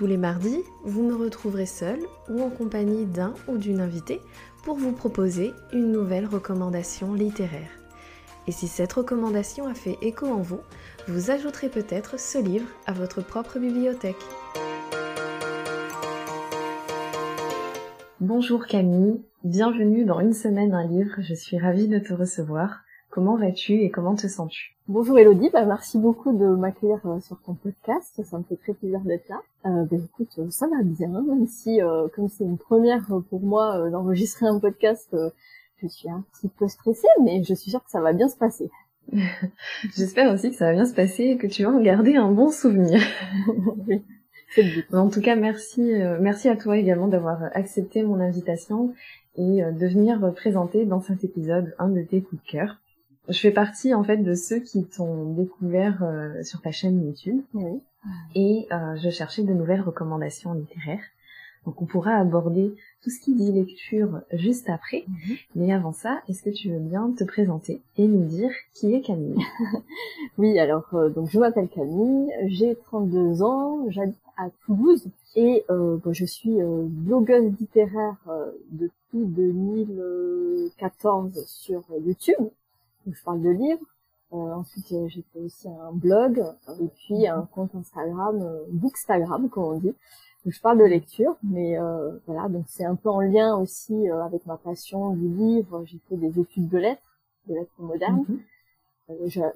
Tous les mardis, vous me retrouverez seul ou en compagnie d'un ou d'une invitée pour vous proposer une nouvelle recommandation littéraire. Et si cette recommandation a fait écho en vous, vous ajouterez peut-être ce livre à votre propre bibliothèque. Bonjour Camille, bienvenue dans Une semaine un livre, je suis ravie de te recevoir. Comment vas-tu et comment te sens-tu? Bonjour Elodie, bah, merci beaucoup de m'accueillir euh, sur ton podcast, ça me fait très plaisir d'être là. Euh, bah, écoute, euh, ça va bien, même si euh, comme c'est une première pour moi d'enregistrer un podcast, je suis un petit peu stressée, mais je suis sûre que ça va bien se passer. J'espère aussi que ça va bien se passer et que tu vas en garder un bon souvenir. oui. En tout cas, merci, merci à toi également d'avoir accepté mon invitation et de venir présenter dans cet épisode un de tes coups de cœur. Je fais partie en fait de ceux qui t'ont découvert euh, sur ta chaîne YouTube. Oui. Et euh, je cherchais de nouvelles recommandations littéraires. Donc on pourra aborder tout ce qui dit lecture juste après. Mhm. Mais avant ça, est-ce que tu veux bien te présenter et nous dire qui est Camille? Oui, alors euh, donc je m'appelle Camille, j'ai 32 ans, j'habite à Toulouse et euh, je suis blogueuse littéraire depuis 2014 sur YouTube où je parle de livres. Euh, ensuite, j'ai fait aussi un blog et puis un compte Instagram, euh, Bookstagram comme on dit, où je parle de lecture. Mais euh, voilà, donc c'est un peu en lien aussi euh, avec ma passion du livre. J'ai fait des études de lettres, de lettres modernes. Mhm.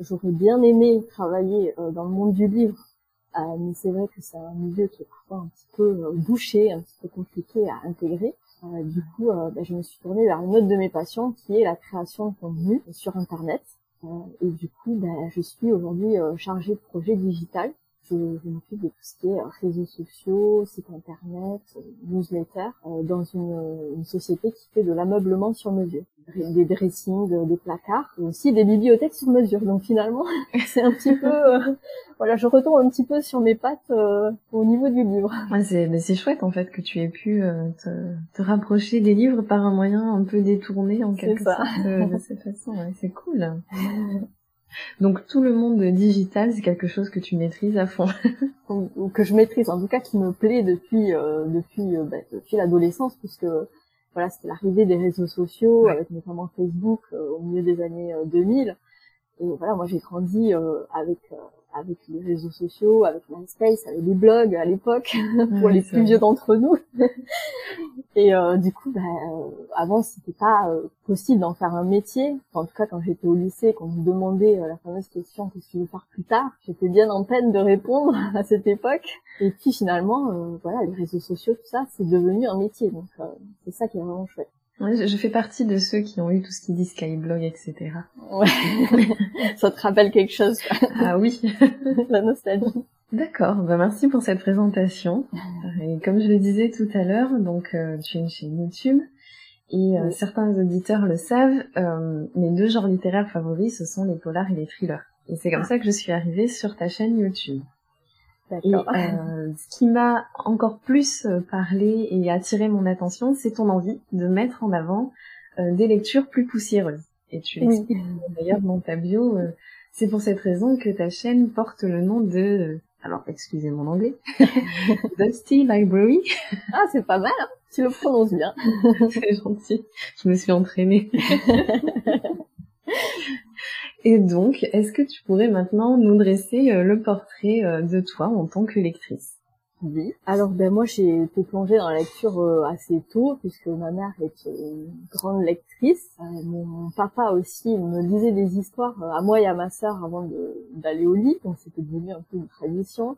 J'aurais bien aimé travailler dans le monde du livre, mais c'est vrai que c'est un milieu qui est parfois un petit peu bouché, un petit peu compliqué à intégrer. Euh, du coup, euh, bah, je me suis tournée vers une autre de mes passions qui est la création de contenu sur Internet. Euh, et du coup, bah, je suis aujourd'hui chargée de projet digital. Je, je m'occupe de tout ce qui est réseaux sociaux, site internet, newsletter, dans une, une société qui fait de l'ameublement sur mesure des dressings, des placards, et aussi des bibliothèques sur mesure. Donc finalement, c'est un petit peu, euh, voilà, je retombe un petit peu sur mes pattes euh, au niveau du livre. c'est, c'est chouette en fait que tu aies pu euh, te, te, rapprocher des livres par un moyen un peu détourné en quelque sorte de cette façon. c'est cool. Donc tout le monde digital, c'est quelque chose que tu maîtrises à fond. Ou que je maîtrise, en tout cas qui me plaît depuis depuis bah, depuis l'adolescence, puisque voilà, c'était l'arrivée des réseaux sociaux, avec notamment Facebook euh, au milieu des années 2000. Euh, et voilà, moi j'ai grandi euh, avec avec les réseaux sociaux, avec MySpace, avec les blogs à l'époque, pour les plus vieux d'entre nous. et euh, du coup, bah, euh, avant, c'était pas euh, possible d'en faire un métier. en tout cas, quand j'étais au lycée, qu'on me demandait la fameuse question qu'est-ce que tu veux faire plus tard, j'étais bien en peine de répondre à cette époque. Et puis finalement, voilà, les réseaux sociaux, tout ça, c'est devenu un métier. Donc c'est ça qui est vraiment chouette. Ouais, je fais partie de ceux qui ont eu tout ce qui dit Skyblog, etc. Ouais. Ça te rappelle quelque chose Ah oui. La nostalgie. D'accord, bah merci pour cette présentation. Et comme je le disais tout à l'heure, donc euh, tu es une chaîne YouTube et euh, certains auditeurs le savent, euh, mes deux genres littéraires favoris ce sont les polars et les thrillers. Et c'est comme ah. ça que je suis arrivée sur ta chaîne YouTube. Et euh, ce qui m'a encore plus euh, parlé et attiré mon attention, c'est ton envie de mettre en avant euh, des lectures plus poussiéreuses. Et tu l'expliques d'ailleurs dans ta bio. c'est pour cette raison que ta chaîne porte le nom de alors excusez mon anglais, Dusty Library. Ah, c'est pas mal, hein tu le prononces bien. c'est gentil, je me suis entraînée. Et donc, est-ce que tu pourrais maintenant nous dresser euh, le portrait euh, de toi en tant que lectrice? Oui. Alors, ben moi, j'ai été plongée dans la lecture euh, assez tôt, puisque ma mère est une grande lectrice. mon papa aussi me lisait des histoires à moi et à ma sœur avant d'aller au lit, donc c'était devenu un peu une tradition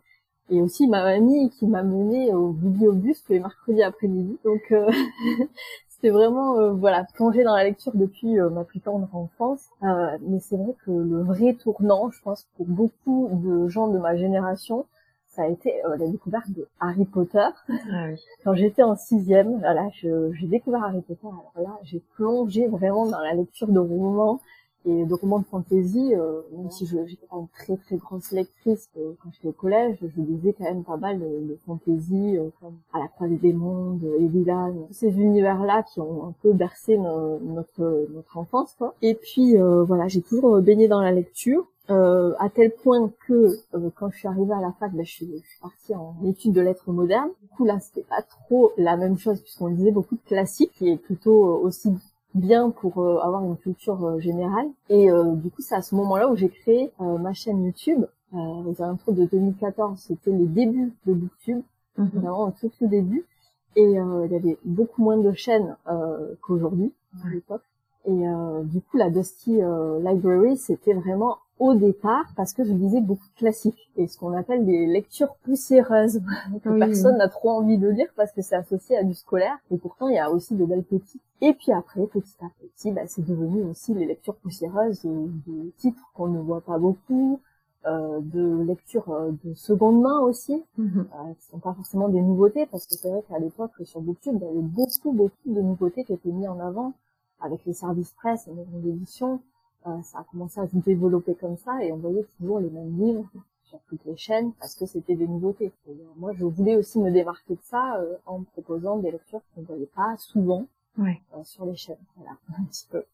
et aussi ma mamie qui m'a menée au bibliobus tous les mercredis après-midi. Donc c'est vraiment euh, voilà plongé dans la lecture depuis euh, ma plus tendre enfance. Euh, mais c'est vrai que le vrai tournant, je pense pour beaucoup de gens de ma génération, ça a été la découverte de Harry Potter. Ah oui. Quand j'étais en sixième, voilà, j'ai découvert Harry Potter. Alors là, j'ai plongé vraiment dans la lecture de romans et de romans de fantasy, euh, même si je j'étais pas une très très grosse lectrice euh, quand j'étais au collège, je lisais quand même pas mal de, de fantasy, euh, comme À la croisée des mondes, Evilan, tous ces univers-là qui ont un peu bercé notre notre enfance. Quoi. Et puis voilà, j'ai toujours baigné dans la lecture. Euh, à tel point que quand je suis arrivée à la fac, ben, je, suis, je, suis, partie en études de lettres modernes. Du coup là, c'était pas trop la même chose puisqu'on lisait beaucoup de classiques, qui est plutôt aussi bien pour euh, avoir une culture euh, générale. Et euh, du coup, c'est à ce moment-là où j'ai créé ma chaîne YouTube. Euh, aux alentours de 2014, c'était le début de BookTube, mhm. vraiment au tout, tout début. Et il y avait beaucoup moins de chaînes qu'aujourd'hui à l'époque. Et du coup, la Dusty Library, c'était vraiment au départ parce que je lisais beaucoup de classiques et ce qu'on appelle des lectures poussiéreuses que personne n'a trop envie de lire parce que c'est associé à du scolaire et pourtant il y a aussi de belles petites. Et puis après petit à petit bah, c'est devenu aussi les lectures poussiéreuses de, titres qu'on ne voit pas beaucoup euh, de lectures euh, de seconde main aussi mm euh, qui sont pas forcément des nouveautés parce que c'est vrai qu'à l'époque sur Booktube il y avait beaucoup beaucoup de nouveautés qui étaient mises en avant avec les services presse et les maisons d'édition ça a commencé à se développer comme ça et on voyait toujours les mêmes livres sur toutes les chaînes parce que c'était des nouveautés. Euh, moi, je voulais aussi me démarquer de ça euh, en proposant des lectures qu'on ne voyait pas souvent sur les chaînes. Voilà, un petit peu.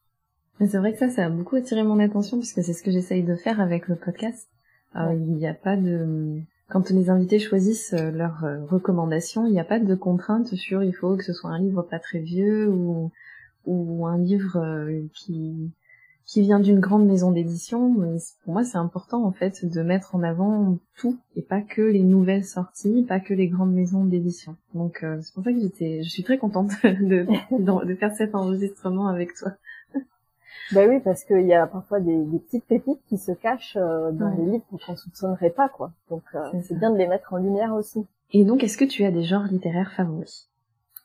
C'est vrai que ça, ça a beaucoup attiré mon attention puisque c'est ce que j'essaye de faire avec le podcast. Il n'y a pas de... Quand les invités choisissent leurs recommandations, il n'y a pas de contrainte sur il faut que ce soit un livre pas très vieux ou, ou un livre qui qui vient d'une grande maison d'édition. Pour moi, c'est important en fait de mettre en avant tout et pas que les nouvelles sorties, pas que les grandes maisons d'édition. Donc euh, c'est pour ça que j'étais, je suis très contente de, de, faire cet enregistrement avec toi. Ben oui, parce qu'il y a parfois des, petites pépites qui se cachent euh, dans des livres qu'on soupçonnerait pas, quoi. Donc euh, c'est bien de les mettre en lumière aussi. Et donc, est-ce que tu as des genres littéraires favoris?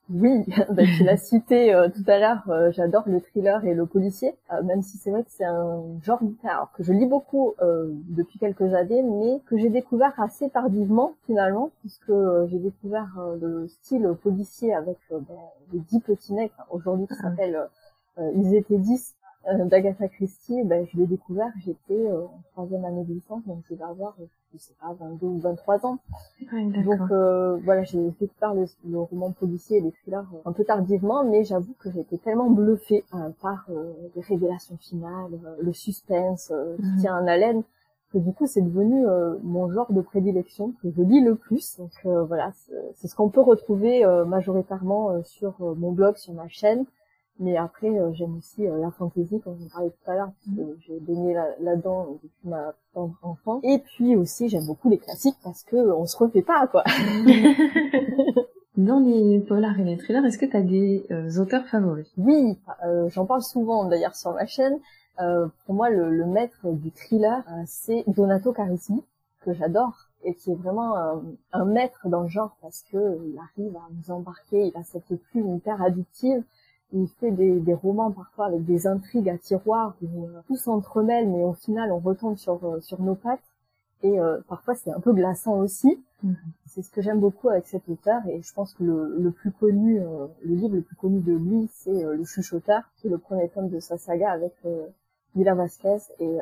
Oui, bah, tu l'as cité euh, tout à l'heure, euh, j'adore le thriller et le policier, euh, même si c'est vrai que c'est un genre littéraire que je lis beaucoup depuis quelques années, mais que j'ai découvert assez tardivement finalement, puisque j'ai découvert le style policier avec ben, les dix petits mecs, aujourd'hui qui ah. s'appelle Ils étaient dix, d'Agatha Christie, ben, je l'ai découvert, j'étais euh, en troisième année de licence, donc je vais avoir, je sais pas, 22 ou 23 ans. donc euh, voilà, j'ai découvert le, le, roman policier et les thrillers un peu tardivement, mais j'avoue que j'ai été tellement bluffée par les révélations finales, le suspense qui mhm. tient en haleine, que du coup c'est devenu mon genre de prédilection que je lis le plus. Donc voilà, c'est ce qu'on peut retrouver majoritairement sur mon blog, sur ma chaîne. Mais après, euh, j'aime aussi euh, la fantaisie, comme je parlais tout à l'heure, parce que mm. j'ai baigné là-dedans depuis ma tendre enfant. Et puis aussi, j'aime beaucoup les classiques parce que on se refait pas, quoi. Dans les polars et les thrillers, est-ce que tu as des euh, auteurs favoris? Oui, j'en parle souvent d'ailleurs sur ma chaîne. pour moi, le, le, maître du thriller, c'est Donato Carissimi, que j'adore et qui est vraiment un, un, maître dans le genre parce que il arrive à nous embarquer, il a cette plume hyper addictive il fait des, des, romans parfois avec des intrigues à tiroir où euh, tout s'entremêle, mais au final on retombe sur euh, sur nos pattes. Et euh, parfois c'est un peu glaçant aussi. Mhm. C'est ce que j'aime beaucoup avec cet auteur et je pense que le, le plus connu, le livre le plus connu de lui, c'est Le Chuchoteur, qui est le premier tome de sa saga avec Villa Vasquez. Et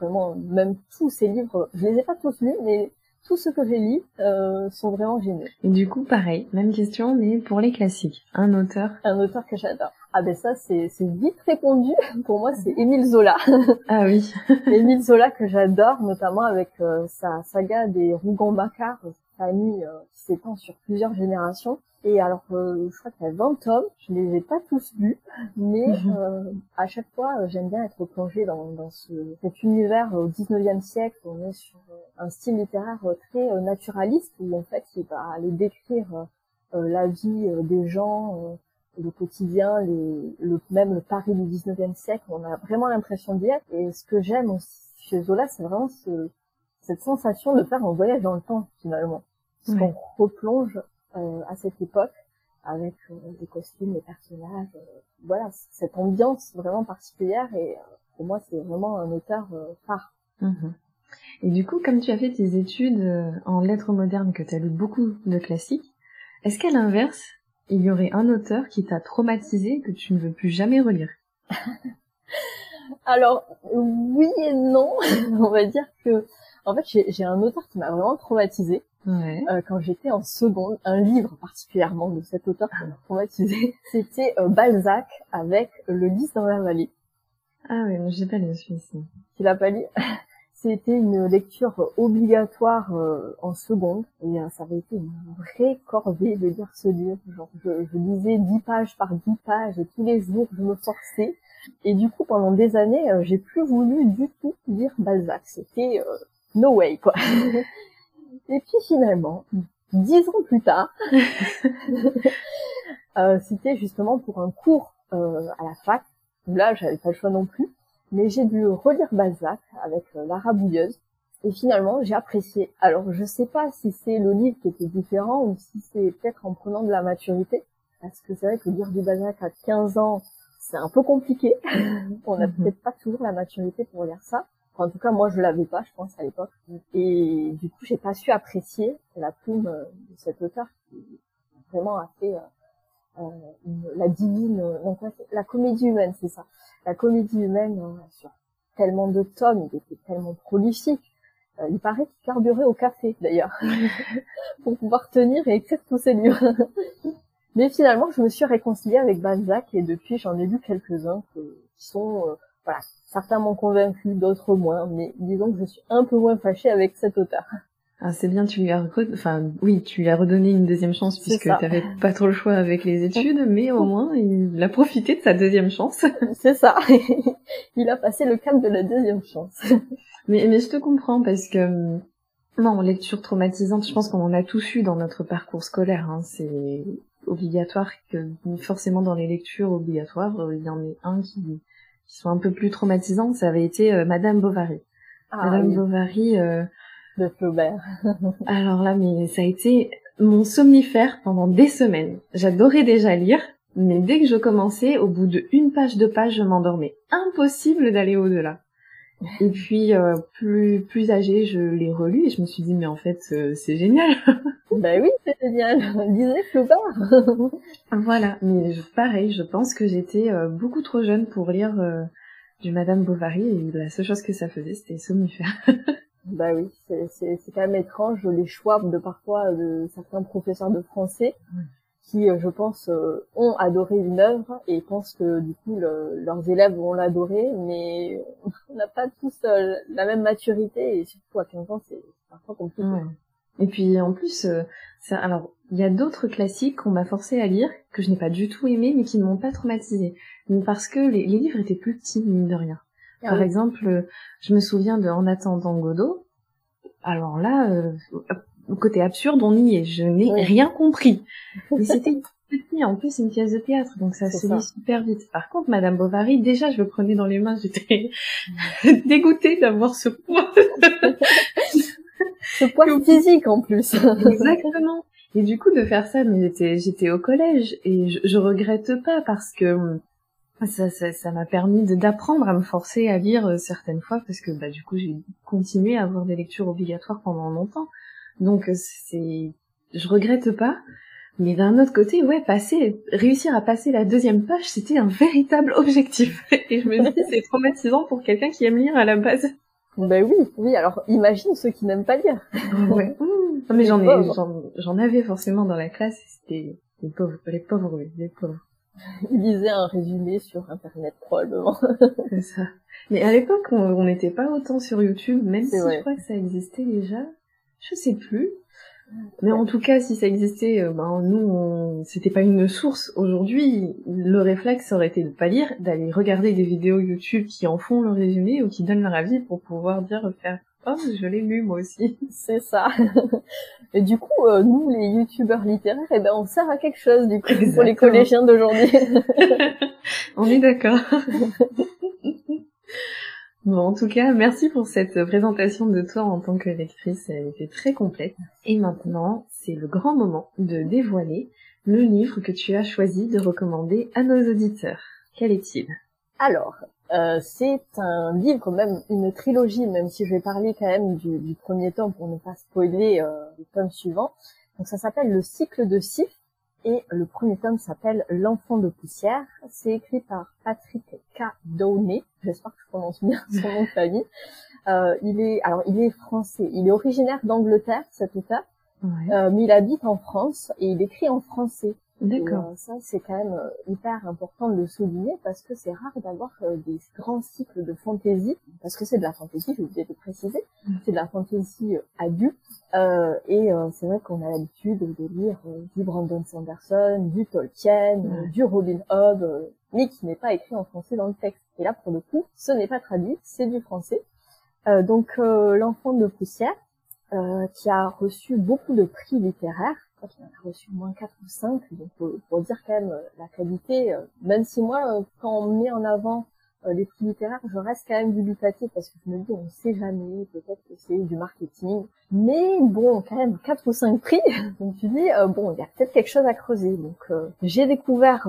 vraiment, même tous ses livres, je les ai pas tous lus, mais tout ce que j'ai lu euh, sont vraiment géniaux. Et du coup, pareil, même question, mais pour les classiques, un auteur Un auteur que j'adore. Ah ben ça, c'est vite répondu. Pour moi, c'est Émile Zola. ah oui. Émile Zola que j'adore, notamment avec euh, sa saga des Rougon-Macquart, famille euh, qui s'étend sur plusieurs générations. Et alors, euh, je crois qu'il y a 20 tomes, je les ai pas tous lus, mais mhm. euh, à chaque fois, euh, j'aime bien être plongée dans, dans ce, cet univers au 19e siècle. On est sur un style littéraire très naturaliste, où en fait, il va aller décrire la vie des gens, le quotidien, les, le, même le Paris du 19e siècle. On a vraiment l'impression d'y être. Et ce que j'aime aussi chez Zola, c'est vraiment ce, cette sensation de faire un voyage dans le temps, finalement. Parce qu'on replonge euh, à cette époque avec euh, les costumes, les personnages, euh, voilà, cette ambiance vraiment particulière et pour moi c'est vraiment un auteur phare. Mhm. Et du coup, comme tu as fait tes études euh, en lettres modernes, que tu as lu beaucoup de classiques, est-ce qu'à l'inverse, il y aurait un auteur qui t'a traumatisé que tu ne veux plus jamais relire? Alors, oui et non. On va dire que, en fait, j'ai un auteur qui m'a vraiment traumatisé. Ouais. Euh, quand j'étais en seconde, un livre particulièrement de cet auteur qui m'a traumatisé, c'était euh, Balzac avec Le lys dans la vallée. Ah oui, mais j'ai pas lu celui-ci. Tu l'as pas lu? C'était une lecture obligatoire euh, en seconde et ça avait été une vraie corvée de lire ce livre. Genre, je, je lisais dix pages par dix pages tous les jours je me forçais. Et du coup, pendant des années, j'ai plus voulu du tout lire Balzac. C'était no way quoi. Et puis finalement, dix ans plus tard, euh, c'était justement pour un cours euh, à la fac. Là, j'avais pas le choix non plus, mais j'ai dû relire Balzac avec euh, Lara Bouilleuse. Et finalement, j'ai apprécié. Alors, je sais pas si c'est le livre qui était différent ou si c'est peut-être en prenant de la maturité. Parce que c'est vrai que lire du Balzac à 15 ans, c'est un peu compliqué. On n'a mhm. peut-être pas toujours la maturité pour lire ça en tout cas, moi, je l'avais pas, je pense, à l'époque. Et du coup, j'ai pas su apprécier la plume euh, de cet auteur qui vraiment a fait euh, euh la divine, la comédie humaine, c'est ça. La comédie humaine sur tellement de tomes, il était tellement prolifique. il paraît qu'il carburait au café, d'ailleurs, pour pouvoir tenir et écrire tous ses livres. Mais finalement, je me suis réconciliée avec Balzac et depuis, j'en ai lu quelques-uns qui sont, voilà, Certains m'ont convaincu, d'autres moins, mais disons que je suis un peu moins fâchée avec cet auteur. Ah, c'est bien, tu lui as, enfin, oui, tu lui as redonné une deuxième chance puisque tu n'avais pas trop le choix avec les études, mais au moins, il a profité de sa deuxième chance. c'est ça. il a passé le cap de la deuxième chance. mais, mais je te comprends parce que, non, lecture traumatisante, je pense qu'on en a tous eu dans notre parcours scolaire, hein. C'est obligatoire que, forcément dans les lectures obligatoires, il y en ait un qui, qui sont un peu plus traumatisantes, ça avait été euh, Madame Bovary. Ah, Madame Bovary euh, de Flaubert. alors là, mais ça a été mon somnifère pendant des semaines. J'adorais déjà lire, mais dès que je commençais, au bout de une page, deux pages, je m'endormais. Impossible d'aller au-delà. Et puis euh, plus plus âgée, je l'ai relu et je me suis dit mais en fait euh, c'est génial. bah oui, c'est génial. Disait Flaubert. voilà, mais pareil, je pense que j'étais euh, beaucoup trop jeune pour lire du Madame Bovary et la seule chose que ça faisait c'était somnifère. bah oui, c'est c'est quand même étrange les choix de parfois de certains professeurs de français qui, euh, je pense, euh, ont adoré une œuvre et pensent que du coup leurs élèves vont l'adorer, mais on n'a pas tous euh, la même maturité et surtout à 15 ans, c'est parfois compliqué. Et puis en plus, ça, alors il y a d'autres classiques qu'on m'a forcé à lire que je n'ai pas du tout aimé, mais qui ne m'ont pas traumatisé, parce que les, livres étaient plus petits mine de rien. Ah Par exemple, je me souviens de En attendant Godot. Alors là, côté absurde, on y est. Je n'ai rien compris. Mais c'était petit, en plus une pièce de théâtre, donc ça se lit super vite. Par contre, Madame Bovary, déjà, je le prenais dans les mains, j'étais dégoûtée d'avoir ce poids. ce poids physique en plus. Exactement. Et du coup, de faire ça, mais j'étais, j'étais au collège et je, je regrette pas parce que ça, ça, ça m'a permis d'apprendre à me forcer à lire euh, certaines fois parce que bah du coup j'ai continué à avoir des lectures obligatoires pendant longtemps. Donc euh, c'est, je regrette pas. Mais d'un autre côté, ouais, passer, réussir à passer la deuxième page, c'était un véritable objectif. Et je me dis, c'est traumatisant pour quelqu'un qui aime lire à la base. Ben oui, oui. Alors imagine ceux qui n'aiment pas lire. ouais. mais j'en ai, j'en avais forcément dans la classe. C'était les pauvres, les pauvres, oui, les pauvres. Ils lisaient un résumé sur internet probablement. c'est ça. Mais à l'époque, on n'était pas autant sur YouTube, même si je crois que ça existait déjà. Je sais plus. Mais en tout cas, si ça existait, euh, ben nous, c'était pas une source. Aujourd'hui, le réflexe aurait été de pas lire, d'aller regarder des vidéos YouTube qui en font le résumé ou qui donnent leur avis pour pouvoir dire faire oh je l'ai lu moi aussi. C'est ça. Et du coup, euh, nous, les youtubeurs littéraires, eh ben on sert à quelque chose du coup pour les collégiens d'aujourd'hui. on est d'accord. Bon, en tout cas, merci pour cette présentation de toi en tant que lectrice, elle était très complète. Et maintenant, c'est le grand moment de dévoiler le livre que tu as choisi de recommander à nos auditeurs. Quel est-il? Alors, Euh, c'est un livre, même une trilogie, même si je vais parler quand même du, du premier tome pour ne pas spoiler euh, le tome suivant. Donc ça s'appelle Le cycle de Sif et le premier tome s'appelle L'enfant de poussière. C'est écrit par Patrick K. Downey. J'espère que je prononce bien son nom de famille. Euh, il est, alors il est français. Il est originaire d'Angleterre, cet auteur, Ouais. euh, mais il habite en France et il écrit en français. D'accord. Euh, ça, c'est quand même euh, hyper important de le souligner parce que c'est rare d'avoir euh, des grands cycles de fantaisie, parce que c'est de la fantaisie, j'ai oublié de préciser, Mm. c'est de la fantaisie adulte. Euh, et euh, c'est vrai qu'on a l'habitude de lire euh, du Brandon Sanderson, du Tolkien, Ouais. du Robin Hood, mais qui n'est pas écrit en français dans le texte. Et là, pour le coup, ce n'est pas traduit, c'est du français. Euh, donc, euh, l'enfant de poussière, euh, qui a reçu beaucoup de prix littéraires. Qu'il en a reçu moins quatre ou cinq, donc pour, pour dire quand même euh, la qualité. euh, même si moi, euh, quand on met en avant les prix littéraires, je reste quand même dubitatif parce que je me dis, on ne sait jamais, peut-être que c'est du marketing. Mais bon, quand même, quatre ou cinq prix, donc tu dis, bon, il y a peut-être quelque chose à creuser. Donc j'ai découvert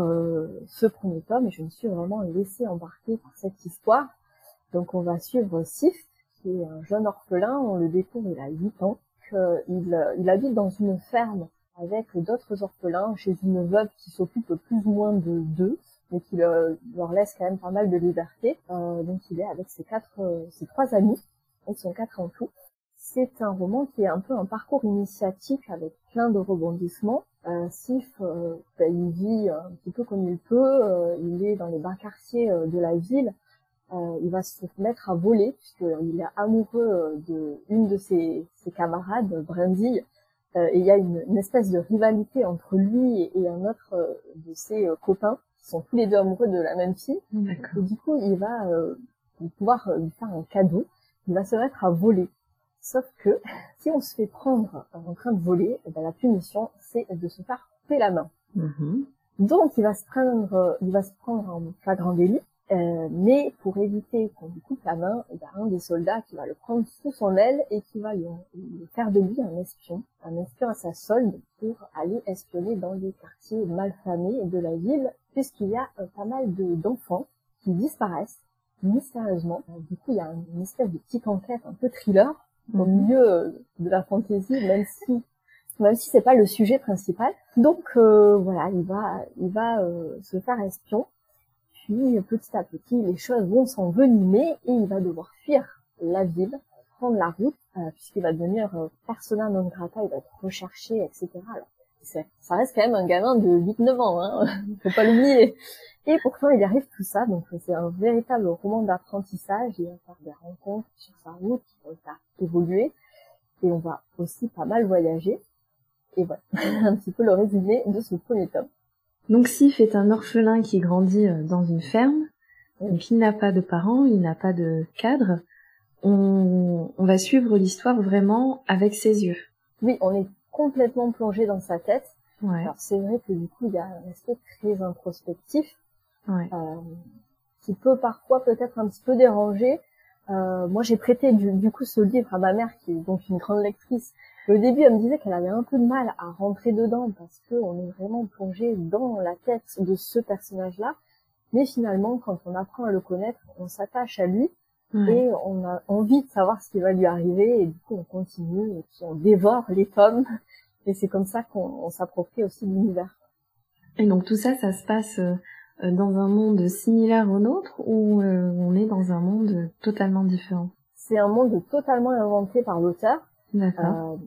ce premier tome et je me suis vraiment laissée embarquer par cette histoire. Donc on va suivre Sif, qui est un jeune orphelin, on le découvre, il a 8 ans, euh, il habite dans une ferme avec d'autres orphelins chez une veuve qui s'occupe plus ou moins de d'eux, mais qui le- leur laisse quand même pas mal de liberté. Euh, donc il est avec ses quatre, euh, ses trois amis, ils sont quatre en tout. C'est un roman qui est un peu un parcours initiatique avec plein de rebondissements. Euh, Sif, euh, ben, il vit un petit peu comme il peut, euh, il est dans les bas quartiers de la ville, il va se mettre à voler puisqu'il est amoureux de une de ses, ses camarades, Brindille, et il y a une, une espèce de rivalité entre lui et, et un autre euh, de ses euh, copains qui sont tous les deux amoureux de la même fille. D'accord. Et du coup, il va euh, pouvoir euh, lui faire un cadeau. Il va se mettre à voler. Sauf que si on se fait prendre en train de voler, eh ben, la punition c'est de se faire couper la main. Mhm. Donc il va se prendre, euh, il va se prendre en flagrant délit. Euh, mais pour éviter qu'on lui coupe la main, il y a un des soldats qui va le prendre sous son aile et qui va lui, lui faire de lui un espion, un espion à sa solde pour aller espionner dans les quartiers malfamés de la ville, puisqu'il y a euh, pas mal de- d'enfants qui disparaissent mystérieusement. Euh, Du coup, il y a une espèce de petite enquête un peu thriller au Mhm. milieu de la fantaisie, même si même si c'est pas le sujet principal. Donc euh, voilà, il va il va euh, se faire espion. Puis petit à petit, les choses vont s'envenimer et il va devoir fuir la ville, prendre la route, euh, puisqu'il va devenir euh, persona non grata, il va être recherché, etc. Ça reste quand même un gamin de 8-9 ans, hein, faut pas l'oublier. Et pourtant, il arrive tout ça, donc c'est un véritable roman d'apprentissage, il va faire des rencontres sur sa route, le faire évoluer, et on va aussi pas mal voyager. Et voilà, un petit peu le résumé de ce premier tome. Donc Sif est un orphelin qui grandit euh, dans une ferme. Donc il n'a pas de parents, il n'a pas de cadre. On, on va suivre l'histoire vraiment avec ses yeux. Oui, on est complètement plongé dans sa tête. Ouais, Alors c'est vrai que du coup, il y a un aspect très introspectif, ouais. euh, qui peut parfois peut-être un petit peu déranger. Euh, moi, j'ai prêté du, du coup ce livre à ma mère, qui est donc une grande lectrice. Au début, elle me disait qu'elle avait un peu de mal à rentrer dedans parce que on est vraiment plongé dans la tête de ce personnage-là. Mais finalement, quand on apprend à le connaître, on s'attache à lui et on a envie de savoir ce qui va lui arriver et du coup on continue et puis on dévore les tomes et c'est comme ça qu'on on s'approprie aussi l'univers. Et donc tout ça, ça se passe euh, euh, dans un monde similaire au nôtre ou euh, on est dans un monde totalement différent? C'est un monde totalement inventé par l'auteur D'accord. euh,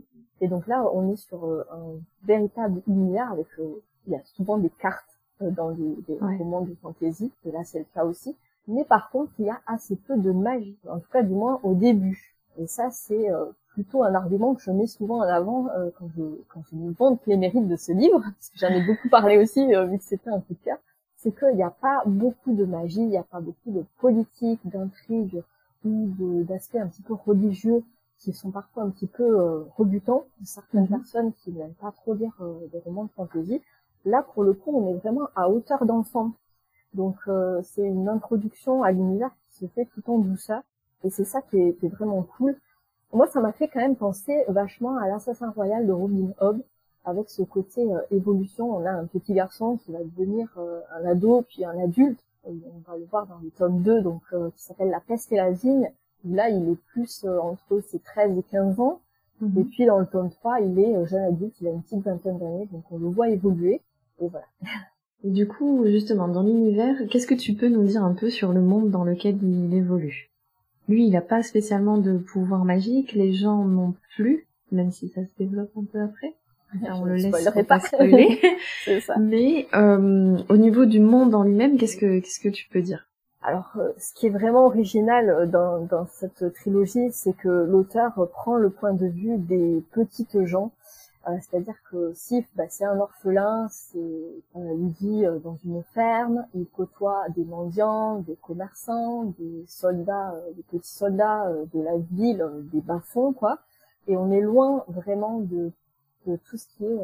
et donc là on est sur euh, un véritable univers avec euh, il y a souvent des cartes euh, dans les, les Ouais. romans de fantasy et là c'est le cas aussi. Mais par contre il y a assez peu de magie en tout cas du moins au début. Et ça c'est euh, plutôt un argument que je mets souvent en avant euh, quand je quand je me vante les mérites de ce livre parce que j'en ai beaucoup parlé aussi euh, vu que c'était un coup de cœur. C'est qu'il n'y a pas beaucoup de magie il n'y a pas beaucoup de politique d'intrigue ou d'aspects un petit peu religieux qui sont parfois un petit peu euh, rebutants pour certaines Mhm. personnes qui n'aiment pas trop lire euh, des romans de fantasy. Là, pour le coup, on est vraiment à hauteur d'enfant. Donc, euh, c'est une introduction à l'univers qui se fait tout en douceur. Et c'est ça qui est, qui est vraiment cool. Moi, ça m'a fait quand même penser vachement à l'assassin royal de Robin Hood, avec ce côté euh, évolution. On a un petit garçon qui va devenir euh, un ado, puis un adulte. on va le voir dans le tome 2, donc qui s'appelle La peste et la vigne. Là, il est plus entre ses 13 et 15 ans. Mhm. Et puis dans le tome 3, il est jeune adulte, il a une petite vingtaine d'années, donc on le voit évoluer. Et voilà. Et du coup, justement, dans l'univers, qu'est-ce que tu peux nous dire un peu sur le monde dans lequel il évolue? Lui, il n'a pas spécialement de pouvoir magique, les gens n'ont plus, même si ça se développe un peu après. on le laisse pas spoiler. ça. Mais euh, au niveau du monde en lui-même, qu'est-ce que qu'est-ce que tu peux dire? Alors, euh, ce qui est vraiment original euh, dans, dans cette trilogie, c'est que l'auteur prend le point de vue des petites gens euh, c'est-à-dire que Sif, bah, c'est un orphelin, c'est euh, il vit euh, dans une ferme, il côtoie des mendiants, des commerçants, des soldats, des petits soldats de la ville, des bas-fonds, quoi. Et on est loin vraiment de, de tout ce qui est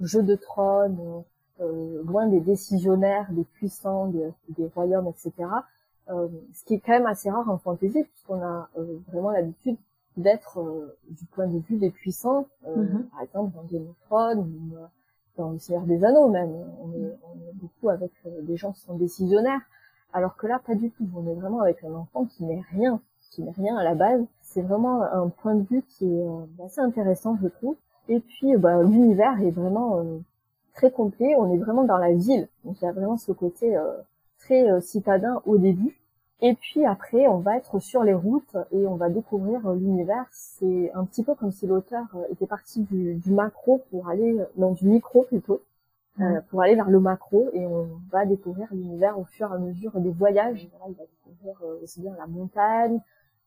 jeu de trône, loin des décisionnaires, des puissants, des, des royaumes, etc. ce qui est quand même assez rare en fantasy, puisqu'on a vraiment l'habitude d'être euh, du point de vue des puissants, euh, mhm. par exemple dans Game of Thrones ou euh, dans le Seigneur des Anneaux même. On est, on est beaucoup avec des gens qui sont décisionnaires, alors que là pas du tout. On est vraiment avec un enfant qui n'est rien, qui n'est rien à la base. C'est vraiment un point de vue qui est assez intéressant, je trouve. Et puis bah, l'univers est vraiment très complet. On est vraiment dans la ville, donc il y a vraiment ce côté très citadin au début et puis après, on va être sur les routes et on va découvrir l'univers. C'est un petit peu comme si l'auteur euh, était parti du, macro pour aller, non, du micro plutôt, euh, pour aller vers le macro et on va découvrir l'univers au fur et à mesure des voyages. Voilà, il va découvrir euh, aussi bien la montagne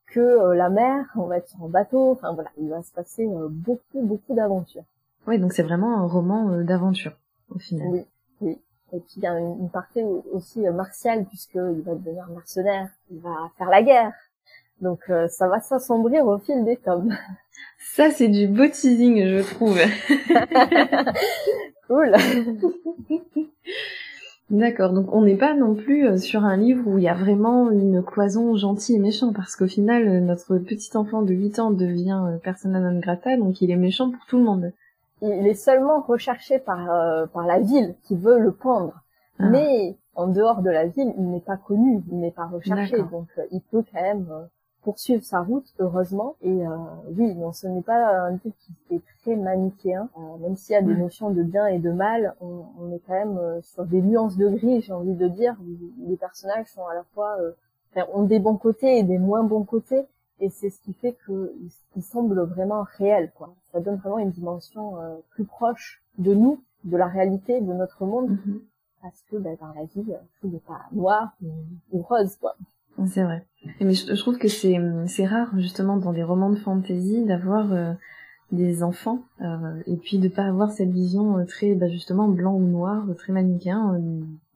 que la mer. On va être en bateau. Enfin voilà, il va se passer beaucoup, beaucoup d'aventures. Oui, donc c'est vraiment un roman d'aventure au final. Oui, oui. Et puis il y a une partie aussi euh, martiale puisqu'il va devenir mercenaire, il va faire la guerre. Donc euh, ça va s'assombrir au fil des tomes. Ça c'est du beau teasing je trouve. cool. D'accord, donc on n'est pas non plus euh, sur un livre où il y a vraiment une cloison gentil et méchant, parce qu'au final, notre petit enfant de 8 ans devient persona non grata, donc il est méchant pour tout le monde il est seulement recherché par euh, par la ville qui veut le pendre. Ah. Mais en dehors de la ville, il n'est pas connu, il n'est pas recherché, donc euh, il peut quand même euh, poursuivre sa route, heureusement. Et oui, non, ce n'est pas un livre qui est très manichéen, même s'il y a des notions de bien et de mal, on, on est quand même sur des nuances de gris, j'ai envie de dire. Les personnages sont à la fois ont des bons côtés et des moins bons côtés, et c'est ce qui fait qu'il il semble vraiment réel quoi ça donne vraiment une dimension euh, plus proche de nous de la réalité de notre monde. Mhm. parce que bah, dans la vie euh, tout n'est pas noir ou, rose quoi. C'est vrai. Mais je, trouve que c'est c'est rare justement dans des romans de fantasy d'avoir euh, des enfants et puis de pas avoir cette vision très bah, justement blanc ou noir très manichéen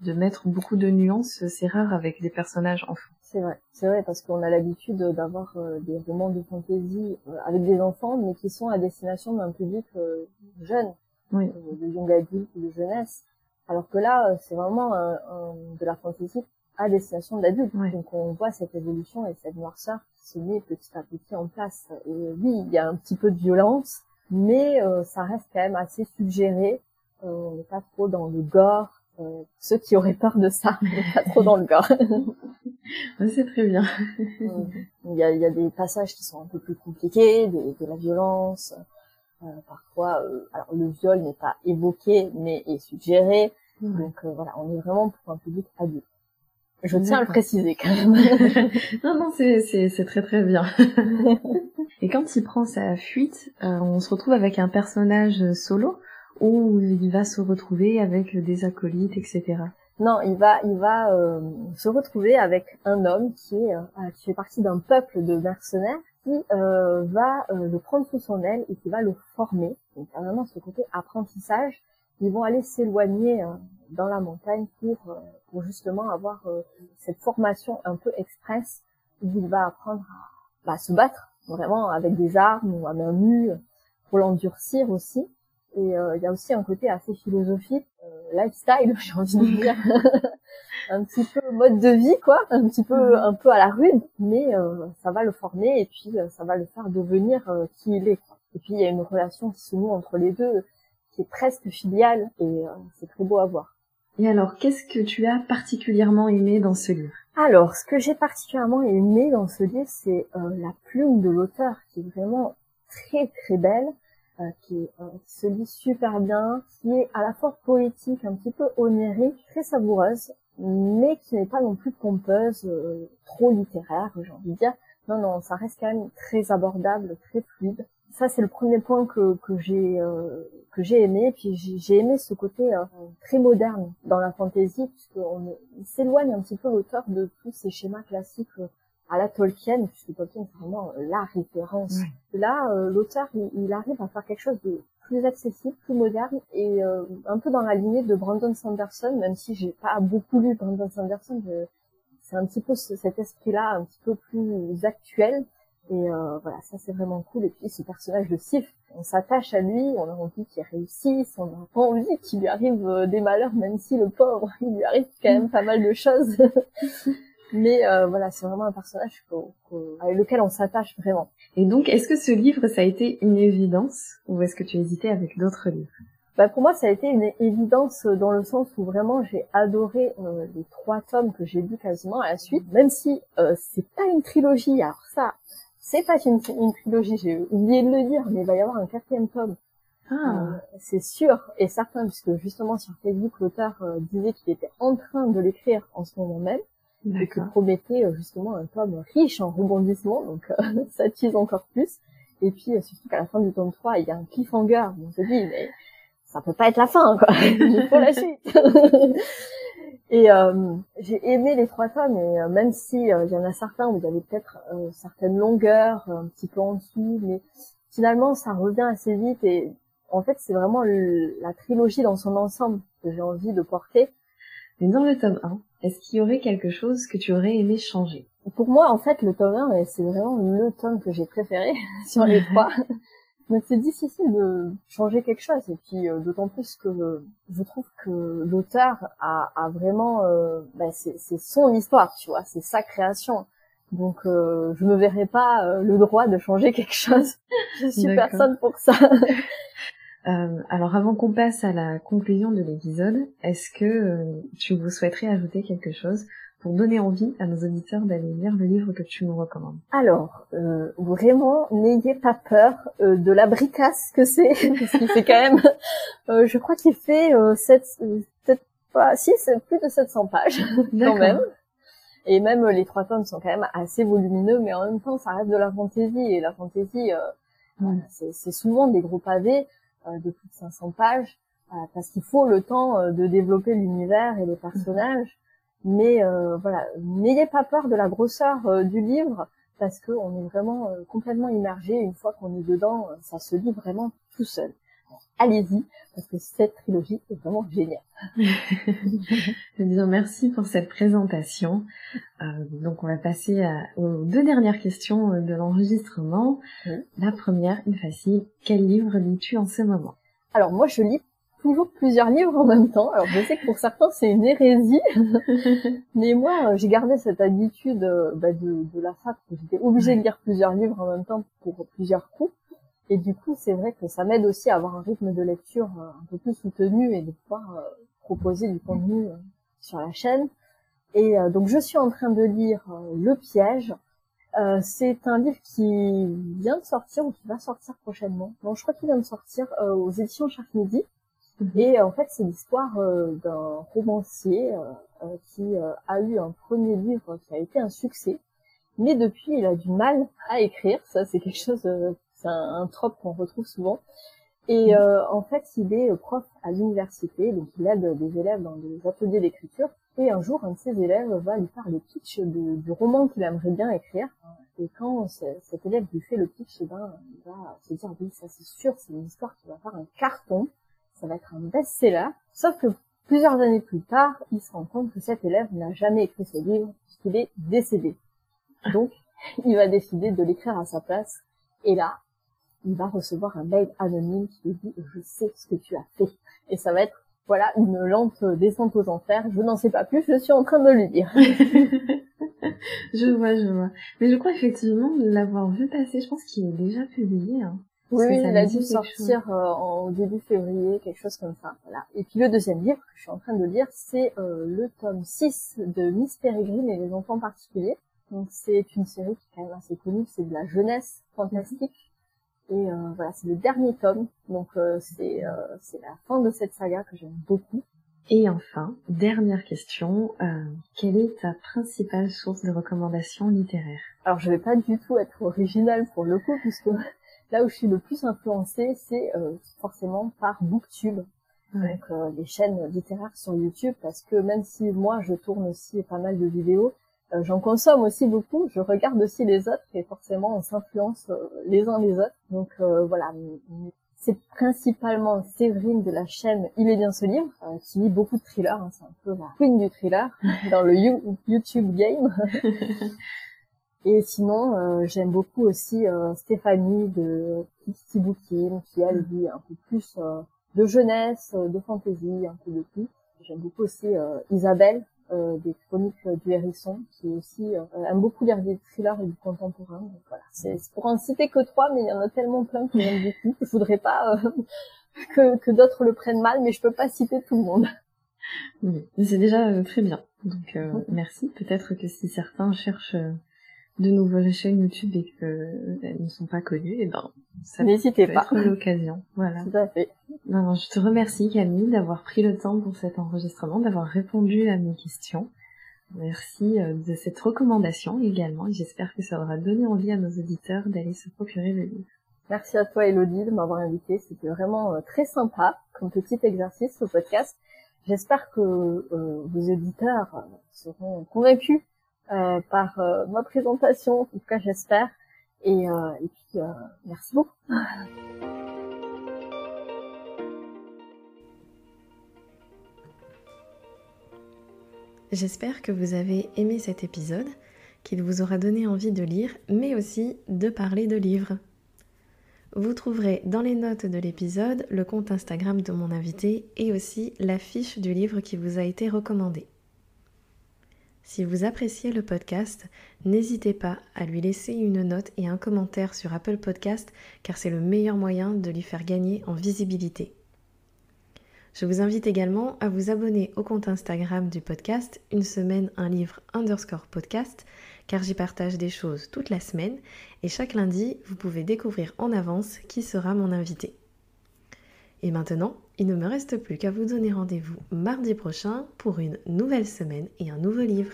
de mettre beaucoup de nuances c'est rare avec des personnages enfants c'est vrai, c'est vrai parce qu'on a l'habitude d'avoir euh, des romans de fantasy euh, avec des enfants, mais qui sont à destination d'un public euh, jeune, oui. de young adulte ou de jeunesse. Alors que là, c'est vraiment un, de la fantasy à destination d'adultes. Donc on voit cette évolution et cette noirceur qui se met petit à petit en place. Et oui, il y a un petit peu de violence, mais ça reste quand même assez suggéré. on n'est pas trop dans le gore. Ceux qui auraient peur de ça, n'est pas trop dans le gore. c'est très bien. il, y a, il y a des passages qui sont un peu plus compliqués, de, de la violence. Euh, parfois, euh, alors le viol n'est pas évoqué, mais est suggéré. Donc euh, voilà, on est vraiment pour un public adulte. Je tiens à le préciser quand même. non, non, c'est, c'est, c'est très très bien. Et quand il prend sa fuite, on se retrouve avec un personnage solo où il va se retrouver avec des acolytes, etc. Non, il va, il va euh, se retrouver avec un homme qui est, euh, qui fait partie d'un peuple de mercenaires qui euh, va le prendre sous son aile et qui va le former. Donc vraiment ce côté apprentissage. Ils vont aller s'éloigner dans la montagne pour, pour justement avoir cette formation un peu express où il va apprendre à bah, se battre vraiment avec des armes ou à main nue pour l'endurcir aussi. Et euh, il y a aussi un côté assez philosophique, euh, lifestyle, j'ai envie de dire, un petit peu mode de vie, quoi, un petit peu, mhm. un peu à la rude, mais euh, ça va le former et puis ça va le faire devenir qui il est. Quoi. Et puis il y a une relation qui se noue entre les deux qui est presque filiale et c'est très beau à voir. Et alors, qu'est-ce que tu as particulièrement aimé dans ce livre? Alors, ce que j'ai particulièrement aimé dans ce livre, c'est euh, la plume de l'auteur, qui est vraiment très très belle, euh, qui, euh, se lit super bien, qui est à la fois poétique, un petit peu onérique, très savoureuse, mais qui n'est pas non plus pompeuse, trop littéraire, j'ai envie de dire. Non, non, ça reste quand même très abordable, très fluide. Ça, c'est le premier point que, que j'ai euh, que j'ai aimé. Puis j'ai aimé ce côté euh, très moderne dans la fantaisie, puisqu'on s'éloigne un petit peu l'auteur de tous ces schémas classiques euh, à la Tolkien, puisque Tolkien c'est vraiment la référence. Là, l'auteur, il, arrive à faire quelque chose de plus accessible, plus moderne et un peu dans la lignée de Brandon Sanderson, même si j'ai pas beaucoup lu Brandon Sanderson, c'est un petit peu cet esprit-là, un petit peu plus actuel. Et euh, voilà, ça c'est vraiment cool. Et puis ce personnage de Sif, on s'attache à lui, on a envie qu'il réussisse, on a pas envie qu'il lui arrive euh, des malheurs, même si le pauvre, il lui arrive quand même pas mal de choses. Mais euh, voilà, c'est vraiment un personnage avec lequel on s'attache vraiment. Et donc, est-ce que ce livre, ça a été une évidence ou est-ce que tu hésité avec d'autres livres? Bah pour moi, ça a été une évidence dans le sens où vraiment j'ai adoré euh, les trois tomes que j'ai lus quasiment à la suite, même si euh, c'est pas une trilogie. Alors ça, c'est pas une, une trilogie. J'ai oublié de le dire, mais il va y avoir un quatrième tome. Ah. Euh, c'est sûr et certain, puisque justement sur Facebook, l'auteur euh, disait qu'il était en train de l'écrire en ce moment même et que promettait euh, justement un tome riche en rebondissements, donc ça tease encore plus. Et puis surtout qu'à la fin du tome 3, il y a un cliffhanger. On se dit, mais ça peut pas être la fin, quoi. Il faut la suite. et euh, j'ai aimé les trois tomes, et euh, même si euh, il y en a certains où il y avait peut-être certaines longueurs, un petit peu en dessous, mais finalement ça revient assez vite. Et en fait, c'est vraiment la trilogie dans son ensemble que j'ai envie de porter. Mais dans le tome 1, est-ce qu'il y aurait quelque chose que tu aurais aimé changer? Pour moi, en fait, le tome 1, c'est vraiment le tome que j'ai préféré sur les trois. Mais c'est difficile de changer quelque chose et puis euh, d'autant plus que je trouve que l'auteur a, a, vraiment euh, bah, c'est son histoire tu vois c'est sa création. Donc euh, je me verrai pas euh, le droit de changer quelque chose. Je suis personne pour ça alors avant qu'on passe à la conclusion de l'épisode est-ce que tu vous souhaiterais ajouter quelque chose pour donner envie à nos auditeurs d'aller lire le livre que tu nous recommandes? Alors, euh, vraiment, n'ayez pas peur euh, de la bricasse que c'est, parce qu'il fait quand même, euh, je crois qu'il fait euh, 7, peut-être pas, si, c'est plus de 700 pages, quand même. Et même les trois tomes sont quand même assez volumineux, mais en même temps, ça reste de la fantaisie, et la fantaisie, c'est souvent des gros pavés de plus de 500 pages, parce qu'il faut le temps de développer l'univers et les personnages. Mais euh, voilà, n'ayez pas peur de la grosseur euh, du livre parce qu'on est vraiment euh, complètement immergé. Une fois qu'on est dedans, ça se lit vraiment tout seul. Allez-y, parce que cette trilogie est vraiment géniale. Je dire merci pour cette présentation. donc on va passer aux deux dernières questions de l'enregistrement. La première, une facile. Quel livre lis-tu en ce moment? Alors moi je lis toujours plusieurs livres en même temps. Alors je sais que pour certains c'est une hérésie, mais moi euh, j'ai gardé cette habitude euh, bah, de, de, la fac où j'étais obligée de lire plusieurs livres en même temps pour plusieurs coups. Et du coup c'est vrai que ça m'aide aussi à avoir un rythme de lecture euh, un peu plus soutenu et de pouvoir proposer du contenu sur la chaîne. Et donc je suis en train de lire Le Piège. c'est un livre qui vient de sortir ou qui va sortir prochainement. Bon, je crois qu'il vient de sortir aux éditions Chaque Midi. Et en fait, c'est l'histoire euh, d'un romancier euh, euh, qui a eu un premier livre qui a été un succès, mais depuis, il a du mal à écrire. Ça, c'est quelque chose, c'est un, un trope qu'on retrouve souvent. Et mhm. en fait, il est prof à l'université, donc il aide des élèves dans des ateliers d'écriture. Et un jour, un de ses élèves va lui faire le pitch de, du roman qu'il aimerait bien écrire. Et quand cet élève lui fait le pitch, eh ben, il va se dire, oui, ça c'est sûr, c'est une histoire qui va faire un carton ça va être un best-seller. Sauf que plusieurs années plus tard, il se rend compte que cet élève n'a jamais écrit ce livre puisqu'il est décédé. Donc, il va décider de l'écrire à sa place. Et là, il va recevoir un mail anonyme qui lui dit je sais ce que tu as fait. Et ça va être voilà une lente descente aux enfers. Je n'en sais pas plus, je suis en train de le dire. je vois, je vois. Mais je crois effectivement l'avoir vu passer. Je pense qu'il est déjà publié. Hein. Oui, il a dû sortir euh, au début février, quelque chose comme ça. Voilà. Et puis le deuxième livre que je suis en train de lire, c'est euh, le tome 6 de Miss Peregrine et les enfants particuliers. Donc c'est une série qui est quand même assez connue, c'est de la jeunesse fantastique. Et euh, voilà, c'est le dernier tome, donc c'est c'est la fin de cette saga que j'aime beaucoup. Et enfin, dernière question, quelle est ta principale source de recommandations littéraires? Alors je vais pas du tout être originale pour le coup, puisque là où je suis le plus influencée, c'est euh, forcément par BookTube, donc euh, les chaînes littéraires sur YouTube, parce que même si moi je tourne aussi pas mal de vidéos, euh, j'en consomme aussi beaucoup, je regarde aussi les autres et forcément on s'influence les uns les autres. Donc voilà, c'est principalement Séverine de la chaîne Il est bien ce livre, qui lit beaucoup de thrillers, hein, c'est un peu la queen du thriller dans le YouTube game. Et sinon, euh, j'aime beaucoup aussi euh, Stéphanie de Kitty Booking, qui elle dit un peu plus euh, de jeunesse, de fantaisie, un peu de tout. J'aime beaucoup aussi Isabelle des Chroniques du Hérisson, qui aussi aime beaucoup lire des thrillers et du contemporain. Donc voilà, c'est pour en citer que trois, mais il y en a tellement plein que j'aime beaucoup. Je voudrais pas que, que d'autres le prennent mal, mais je peux pas citer tout le monde. Oui, c'est déjà très bien. Donc merci. Peut-être que si certains cherchent de nouvelles chaînes YouTube et qu'elles euh, ne sont pas connues, et eh ben ça n'hésitez pas. l'occasion. Voilà. Tout à fait. Je te remercie Camille d'avoir pris le temps pour cet enregistrement, d'avoir répondu à mes questions. Merci euh, de cette recommandation également et j'espère que ça aura donné envie à nos auditeurs d'aller se procurer le livre. Merci à toi Elodie de m'avoir invité, c'était vraiment euh, très sympa comme petit exercice au podcast. J'espère que vos auditeurs seront convaincus par euh, ma présentation, en tout cas j'espère. Et, euh, et puis merci beaucoup. J'espère que vous avez aimé cet épisode, qu'il vous aura donné envie de lire, mais aussi de parler de livres. Vous trouverez dans les notes de l'épisode le compte Instagram de mon invité et aussi la fiche du livre qui vous a été recommandé. Si vous appréciez le podcast, n'hésitez pas à lui laisser une note et un commentaire sur Apple Podcast car c'est le meilleur moyen de lui faire gagner en visibilité. Je vous invite également à vous abonner au compte Instagram du podcast Une semaine un livre underscore podcast car j'y partage des choses toute la semaine et chaque lundi vous pouvez découvrir en avance qui sera mon invité. Et maintenant, il ne me reste plus qu'à vous donner rendez-vous mardi prochain pour une nouvelle semaine et un nouveau livre.